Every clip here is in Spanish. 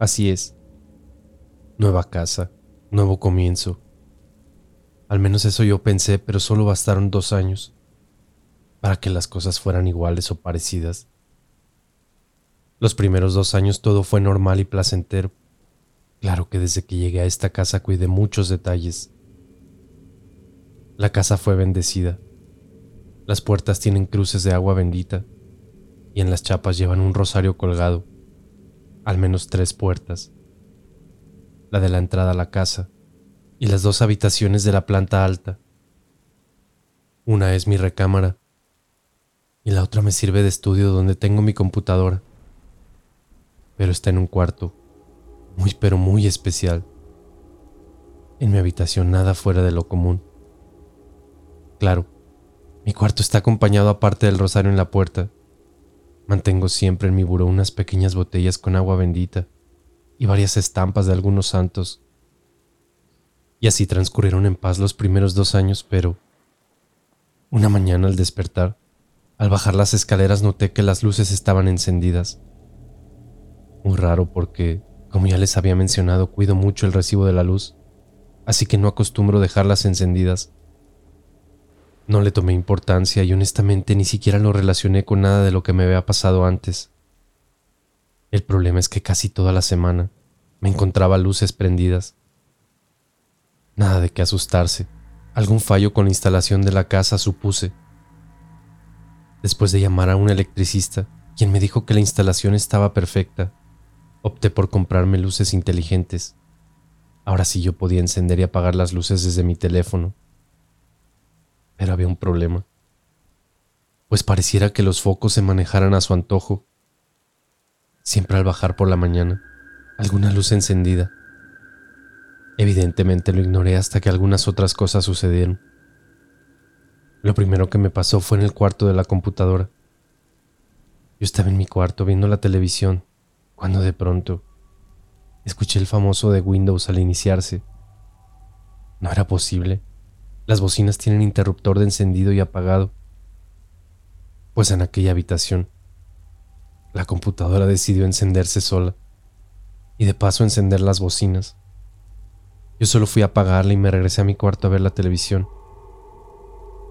Así es. Nueva casa, nuevo comienzo. Al menos eso yo pensé, pero solo bastaron dos años para que las cosas fueran iguales o parecidas. Los primeros dos años todo fue normal y placentero. Claro que desde que llegué a esta casa cuidé muchos detalles. La casa fue bendecida. Las puertas tienen cruces de agua bendita y en las chapas llevan un rosario colgado al menos tres puertas. La de la entrada a la casa y las dos habitaciones de la planta alta. Una es mi recámara y la otra me sirve de estudio donde tengo mi computadora. Pero está en un cuarto muy pero muy especial. En mi habitación nada fuera de lo común. Claro, mi cuarto está acompañado aparte del rosario en la puerta Mantengo siempre en mi buró unas pequeñas botellas con agua bendita y varias estampas de algunos santos. Y así transcurrieron en paz los primeros dos años, pero una mañana al despertar, al bajar las escaleras noté que las luces estaban encendidas. Muy raro porque, como ya les había mencionado, cuido mucho el recibo de la luz, así que no acostumbro dejarlas encendidas. No le tomé importancia y honestamente ni siquiera lo relacioné con nada de lo que me había pasado antes. El problema es que casi toda la semana me encontraba luces prendidas. Nada de qué asustarse. Algún fallo con la instalación de la casa supuse. Después de llamar a un electricista, quien me dijo que la instalación estaba perfecta, opté por comprarme luces inteligentes. Ahora sí yo podía encender y apagar las luces desde mi teléfono. Pero había un problema, pues pareciera que los focos se manejaran a su antojo. Siempre al bajar por la mañana, alguna luz encendida. Evidentemente lo ignoré hasta que algunas otras cosas sucedieron. Lo primero que me pasó fue en el cuarto de la computadora. Yo estaba en mi cuarto viendo la televisión, cuando de pronto escuché el famoso de Windows al iniciarse. No era posible. Las bocinas tienen interruptor de encendido y apagado. Pues en aquella habitación, la computadora decidió encenderse sola y de paso encender las bocinas. Yo solo fui a apagarla y me regresé a mi cuarto a ver la televisión.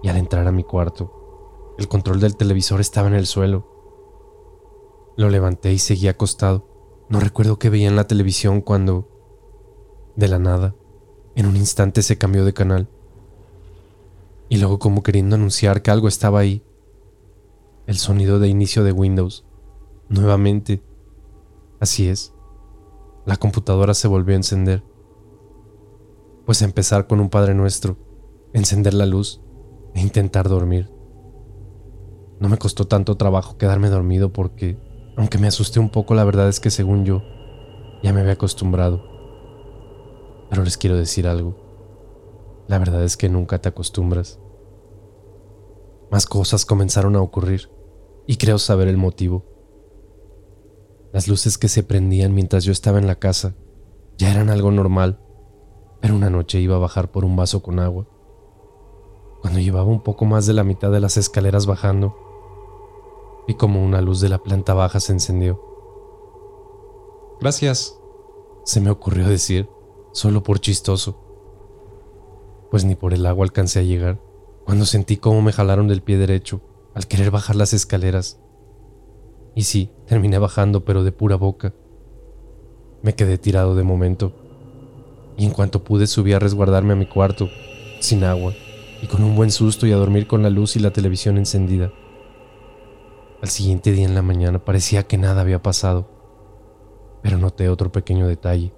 Y al entrar a mi cuarto, el control del televisor estaba en el suelo. Lo levanté y seguí acostado. No recuerdo qué veía en la televisión cuando, de la nada, en un instante se cambió de canal y luego como queriendo anunciar que algo estaba ahí. El sonido de inicio de Windows. Nuevamente. Así es. La computadora se volvió a encender. Pues empezar con un Padre Nuestro, encender la luz e intentar dormir. No me costó tanto trabajo quedarme dormido porque, aunque me asusté un poco, la verdad es que según yo, ya me había acostumbrado. Pero les quiero decir algo. La verdad es que nunca te acostumbras. Más cosas comenzaron a ocurrir y creo saber el motivo. Las luces que se prendían mientras yo estaba en la casa ya eran algo normal, pero una noche iba a bajar por un vaso con agua. Cuando llevaba un poco más de la mitad de las escaleras bajando, vi como una luz de la planta baja se encendió. Gracias, se me ocurrió decir, solo por chistoso pues ni por el agua alcancé a llegar, cuando sentí cómo me jalaron del pie derecho al querer bajar las escaleras. Y sí, terminé bajando, pero de pura boca. Me quedé tirado de momento. Y en cuanto pude subí a resguardarme a mi cuarto, sin agua, y con un buen susto y a dormir con la luz y la televisión encendida. Al siguiente día en la mañana parecía que nada había pasado, pero noté otro pequeño detalle.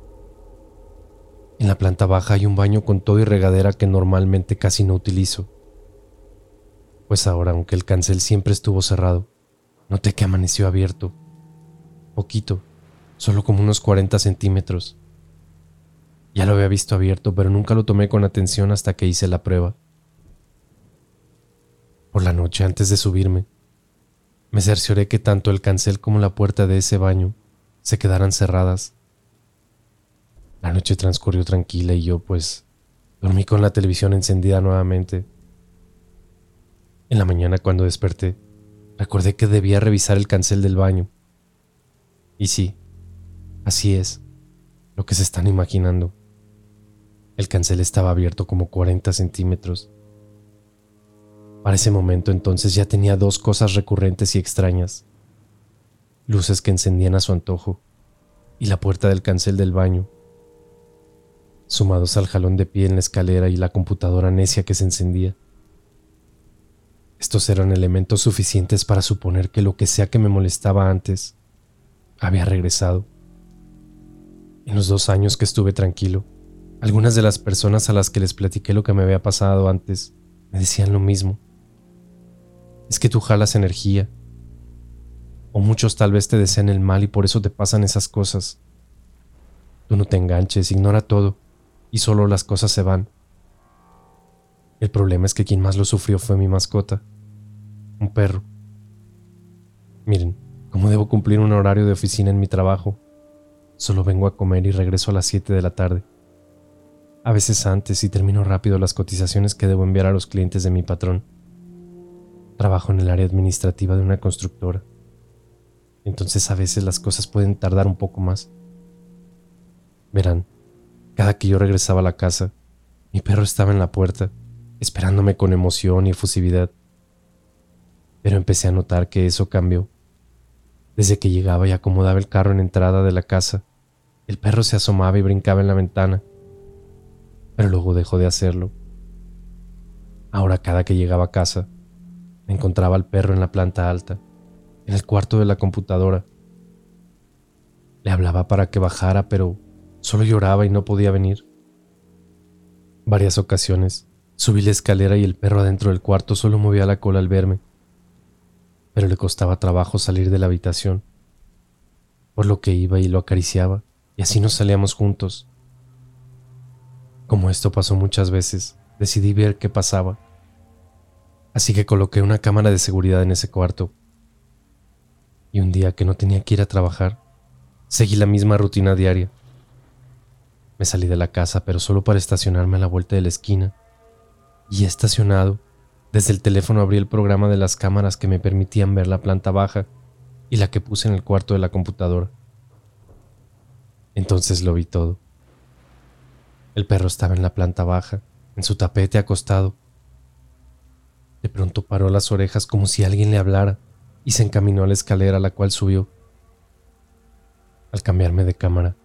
En la planta baja hay un baño con todo y regadera que normalmente casi no utilizo. Pues ahora, aunque el cancel siempre estuvo cerrado, noté que amaneció abierto. Poquito, solo como unos 40 centímetros. Ya lo había visto abierto, pero nunca lo tomé con atención hasta que hice la prueba. Por la noche, antes de subirme, me cercioré que tanto el cancel como la puerta de ese baño se quedaran cerradas la noche transcurrió tranquila y yo pues dormí con la televisión encendida nuevamente. En la mañana cuando desperté, recordé que debía revisar el cancel del baño. Y sí, así es, lo que se están imaginando. El cancel estaba abierto como 40 centímetros. Para ese momento entonces ya tenía dos cosas recurrentes y extrañas. Luces que encendían a su antojo y la puerta del cancel del baño sumados al jalón de pie en la escalera y la computadora necia que se encendía. Estos eran elementos suficientes para suponer que lo que sea que me molestaba antes había regresado. En los dos años que estuve tranquilo, algunas de las personas a las que les platiqué lo que me había pasado antes me decían lo mismo. Es que tú jalas energía. O muchos tal vez te desean el mal y por eso te pasan esas cosas. Tú no te enganches, ignora todo y solo las cosas se van. El problema es que quien más lo sufrió fue mi mascota, un perro. Miren, como debo cumplir un horario de oficina en mi trabajo, solo vengo a comer y regreso a las 7 de la tarde. A veces antes y termino rápido las cotizaciones que debo enviar a los clientes de mi patrón. Trabajo en el área administrativa de una constructora. Entonces a veces las cosas pueden tardar un poco más. Verán, cada que yo regresaba a la casa, mi perro estaba en la puerta, esperándome con emoción y efusividad. Pero empecé a notar que eso cambió. Desde que llegaba y acomodaba el carro en entrada de la casa, el perro se asomaba y brincaba en la ventana, pero luego dejó de hacerlo. Ahora cada que llegaba a casa, me encontraba al perro en la planta alta, en el cuarto de la computadora. Le hablaba para que bajara, pero Solo lloraba y no podía venir. Varias ocasiones subí la escalera y el perro adentro del cuarto solo movía la cola al verme, pero le costaba trabajo salir de la habitación, por lo que iba y lo acariciaba, y así nos salíamos juntos. Como esto pasó muchas veces, decidí ver qué pasaba, así que coloqué una cámara de seguridad en ese cuarto. Y un día que no tenía que ir a trabajar, seguí la misma rutina diaria me salí de la casa, pero solo para estacionarme a la vuelta de la esquina. Y estacionado, desde el teléfono abrí el programa de las cámaras que me permitían ver la planta baja y la que puse en el cuarto de la computadora. Entonces lo vi todo. El perro estaba en la planta baja, en su tapete acostado. De pronto paró las orejas como si alguien le hablara y se encaminó a la escalera a la cual subió. Al cambiarme de cámara,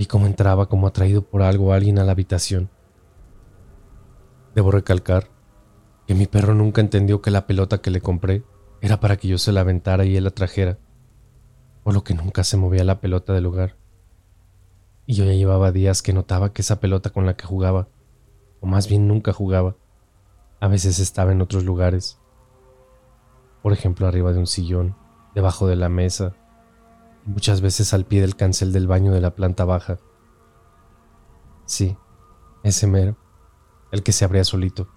Vi cómo entraba como atraído por algo alguien a la habitación. Debo recalcar que mi perro nunca entendió que la pelota que le compré era para que yo se la aventara y él la trajera, por lo que nunca se movía la pelota del lugar. Y yo ya llevaba días que notaba que esa pelota con la que jugaba, o más bien nunca jugaba, a veces estaba en otros lugares. Por ejemplo, arriba de un sillón, debajo de la mesa, muchas veces al pie del cancel del baño de la planta baja. Sí, ese mero, el que se abría solito.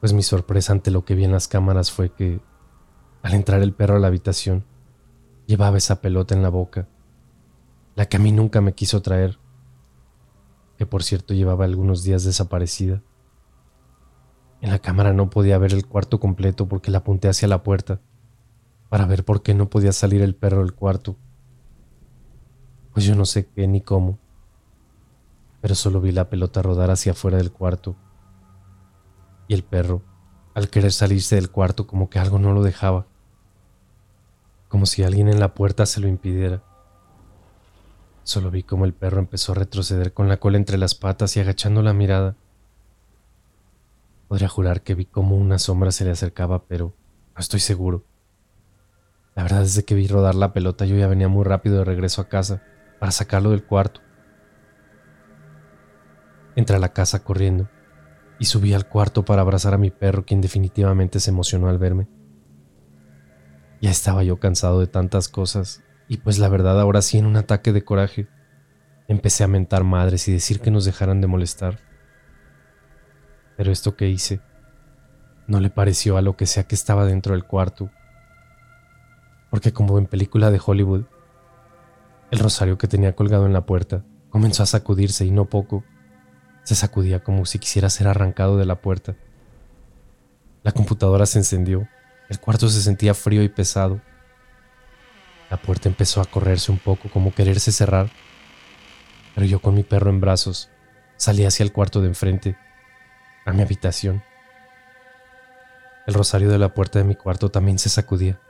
Pues mi sorpresa ante lo que vi en las cámaras fue que, al entrar el perro a la habitación, llevaba esa pelota en la boca, la que a mí nunca me quiso traer, que por cierto llevaba algunos días desaparecida. En la cámara no podía ver el cuarto completo porque la apunté hacia la puerta para ver por qué no podía salir el perro del cuarto. Pues yo no sé qué ni cómo, pero solo vi la pelota rodar hacia afuera del cuarto y el perro al querer salirse del cuarto como que algo no lo dejaba, como si alguien en la puerta se lo impidiera. Solo vi como el perro empezó a retroceder con la cola entre las patas y agachando la mirada. Podría jurar que vi como una sombra se le acercaba, pero no estoy seguro. La verdad es que vi rodar la pelota yo ya venía muy rápido de regreso a casa para sacarlo del cuarto. Entré a la casa corriendo y subí al cuarto para abrazar a mi perro, quien definitivamente se emocionó al verme. Ya estaba yo cansado de tantas cosas, y pues la verdad ahora sí en un ataque de coraje, empecé a mentar madres y decir que nos dejaran de molestar. Pero esto que hice no le pareció a lo que sea que estaba dentro del cuarto, porque como en película de Hollywood, el rosario que tenía colgado en la puerta comenzó a sacudirse y no poco se sacudía como si quisiera ser arrancado de la puerta. La computadora se encendió. El cuarto se sentía frío y pesado. La puerta empezó a correrse un poco como quererse cerrar. Pero yo con mi perro en brazos salí hacia el cuarto de enfrente, a mi habitación. El rosario de la puerta de mi cuarto también se sacudía.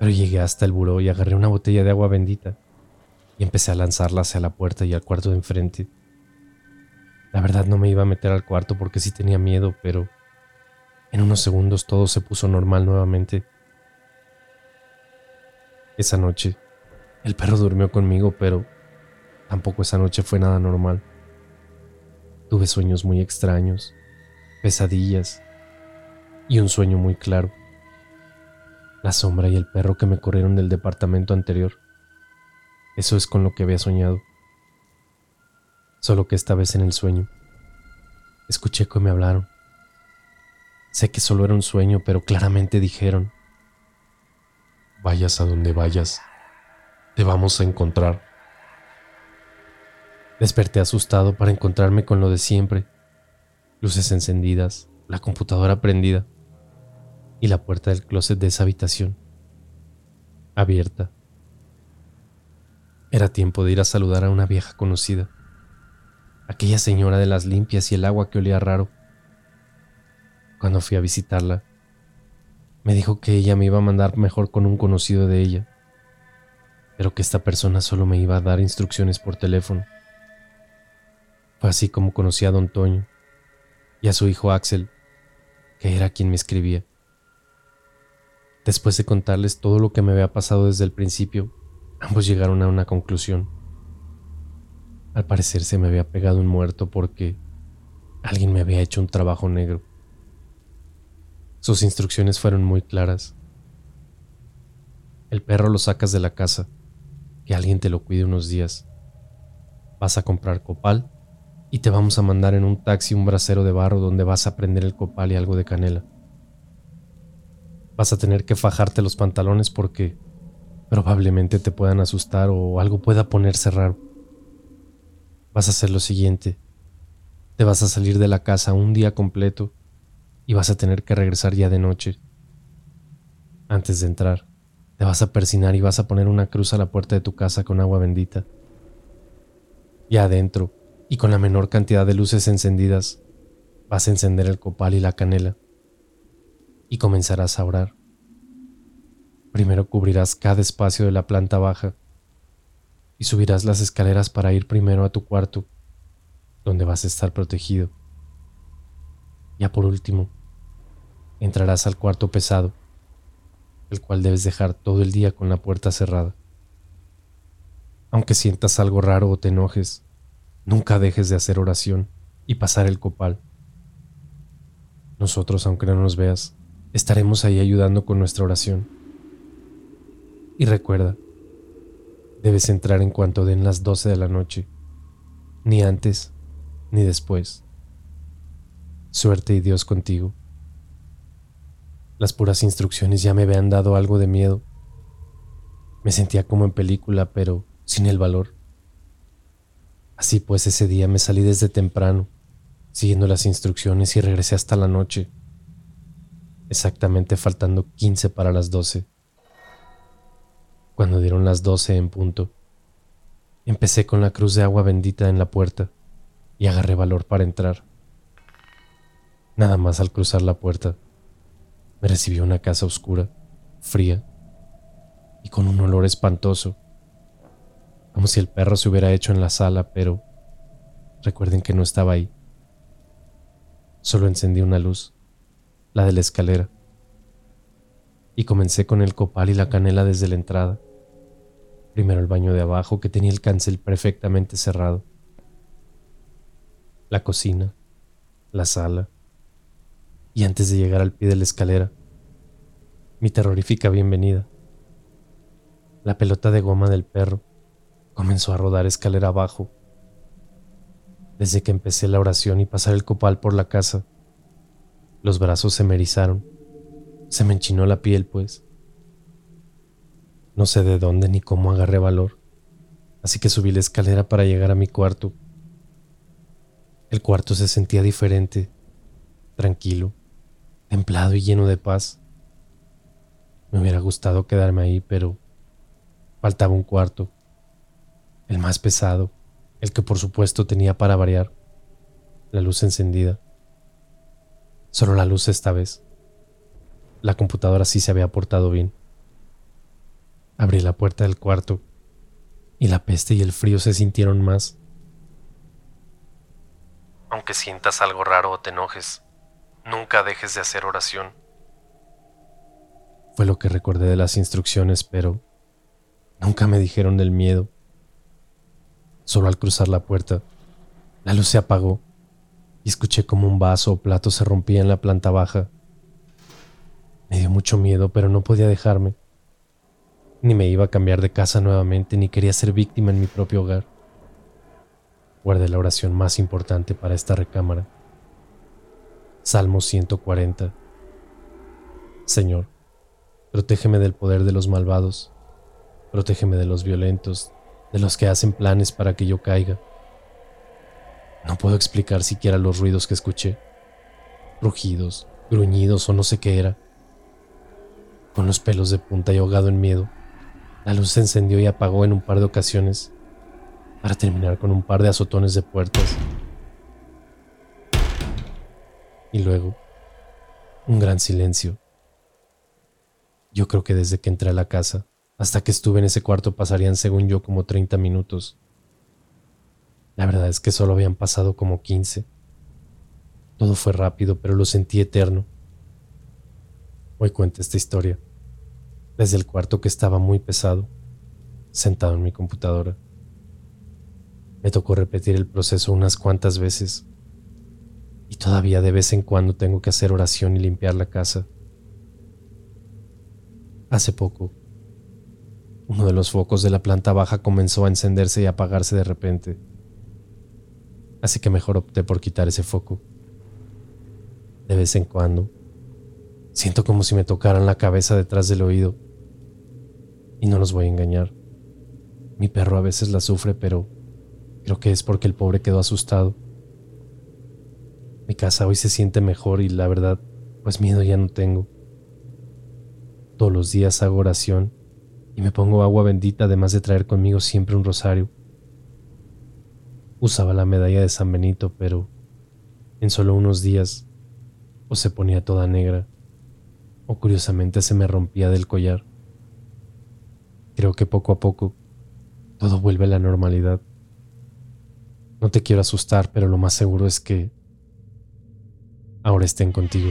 Pero llegué hasta el buró y agarré una botella de agua bendita y empecé a lanzarla hacia la puerta y al cuarto de enfrente. La verdad no me iba a meter al cuarto porque sí tenía miedo, pero en unos segundos todo se puso normal nuevamente. Esa noche, el perro durmió conmigo, pero tampoco esa noche fue nada normal. Tuve sueños muy extraños, pesadillas y un sueño muy claro. La sombra y el perro que me corrieron del departamento anterior. Eso es con lo que había soñado solo que esta vez en el sueño. Escuché que me hablaron. Sé que solo era un sueño, pero claramente dijeron, vayas a donde vayas, te vamos a encontrar. Desperté asustado para encontrarme con lo de siempre, luces encendidas, la computadora prendida y la puerta del closet de esa habitación abierta. Era tiempo de ir a saludar a una vieja conocida aquella señora de las limpias y el agua que olía raro. Cuando fui a visitarla, me dijo que ella me iba a mandar mejor con un conocido de ella, pero que esta persona solo me iba a dar instrucciones por teléfono. Fue así como conocí a don Toño y a su hijo Axel, que era quien me escribía. Después de contarles todo lo que me había pasado desde el principio, ambos llegaron a una conclusión. Al parecer se me había pegado un muerto porque alguien me había hecho un trabajo negro. Sus instrucciones fueron muy claras. El perro lo sacas de la casa, que alguien te lo cuide unos días. Vas a comprar copal y te vamos a mandar en un taxi un brasero de barro donde vas a prender el copal y algo de canela. Vas a tener que fajarte los pantalones porque probablemente te puedan asustar o algo pueda ponerse raro vas a hacer lo siguiente. Te vas a salir de la casa un día completo y vas a tener que regresar ya de noche. Antes de entrar, te vas a persinar y vas a poner una cruz a la puerta de tu casa con agua bendita. Ya adentro, y con la menor cantidad de luces encendidas, vas a encender el copal y la canela y comenzarás a orar. Primero cubrirás cada espacio de la planta baja y subirás las escaleras para ir primero a tu cuarto, donde vas a estar protegido. Ya por último, entrarás al cuarto pesado, el cual debes dejar todo el día con la puerta cerrada. Aunque sientas algo raro o te enojes, nunca dejes de hacer oración y pasar el copal. Nosotros, aunque no nos veas, estaremos ahí ayudando con nuestra oración. Y recuerda, Debes entrar en cuanto den las 12 de la noche, ni antes ni después. Suerte y Dios contigo. Las puras instrucciones ya me habían dado algo de miedo. Me sentía como en película, pero sin el valor. Así pues, ese día me salí desde temprano, siguiendo las instrucciones y regresé hasta la noche, exactamente faltando 15 para las 12. Cuando dieron las doce en punto, empecé con la cruz de agua bendita en la puerta y agarré valor para entrar. Nada más al cruzar la puerta, me recibió una casa oscura, fría y con un olor espantoso, como si el perro se hubiera hecho en la sala, pero recuerden que no estaba ahí. Solo encendí una luz, la de la escalera, y comencé con el copal y la canela desde la entrada. Primero el baño de abajo que tenía el cancel perfectamente cerrado. La cocina, la sala, y antes de llegar al pie de la escalera, mi terrorífica bienvenida. La pelota de goma del perro comenzó a rodar escalera abajo. Desde que empecé la oración y pasar el copal por la casa, los brazos se me erizaron, se me enchinó la piel, pues. No sé de dónde ni cómo agarré valor, así que subí la escalera para llegar a mi cuarto. El cuarto se sentía diferente, tranquilo, templado y lleno de paz. Me hubiera gustado quedarme ahí, pero faltaba un cuarto, el más pesado, el que por supuesto tenía para variar, la luz encendida. Solo la luz esta vez. La computadora sí se había portado bien. Abrí la puerta del cuarto y la peste y el frío se sintieron más. Aunque sientas algo raro o te enojes, Nunca dejes de hacer oración. Fue lo que recordé de las instrucciones, pero nunca me dijeron del miedo. Solo al cruzar la puerta, la luz se apagó y escuché como un vaso o plato se rompía en la planta baja. Me dio mucho miedo, pero no podía dejarme. Ni me iba a cambiar de casa nuevamente, ni quería ser víctima en mi propio hogar. Guardé la oración más importante para esta recámara. Salmo 140. Señor, protégeme del poder de los malvados, protégeme de los violentos, de los que hacen planes para que yo caiga. No puedo explicar siquiera los ruidos que escuché, rugidos, gruñidos o no sé qué era. Con los pelos de punta y ahogado en miedo, la luz se encendió y apagó en un par de ocasiones, para terminar con un par de azotones de puertas y luego, un gran silencio. Yo creo que desde que entré a la casa hasta que estuve en ese cuarto pasarían, según yo, como 30 minutos. La verdad es que solo habían pasado como 15. Todo fue rápido, pero lo sentí eterno. Hoy cuento esta historia, desde el cuarto que estaba muy pesado, sentado en mi computadora. Me tocó repetir el proceso unas cuantas veces y todavía de vez en cuando tengo que hacer oración y limpiar la casa. Hace poco, uno de los focos de la planta baja comenzó a encenderse y apagarse de repente. Así que mejor opté por quitar ese foco. De vez en cuando, siento como si me tocaran la cabeza detrás del oído. Y no los voy a engañar. Mi perro a veces la sufre, pero creo que es porque el pobre quedó asustado. Mi casa hoy se siente mejor y la verdad, pues miedo ya no tengo. Todos los días hago oración y me pongo agua bendita además de traer conmigo siempre un rosario. Usaba la medalla de San Benito, pero en solo unos días o se ponía toda negra o curiosamente se me rompía del collar. Creo que poco a poco todo vuelve a la normalidad. No te quiero asustar, pero lo más seguro es que ahora estén contigo.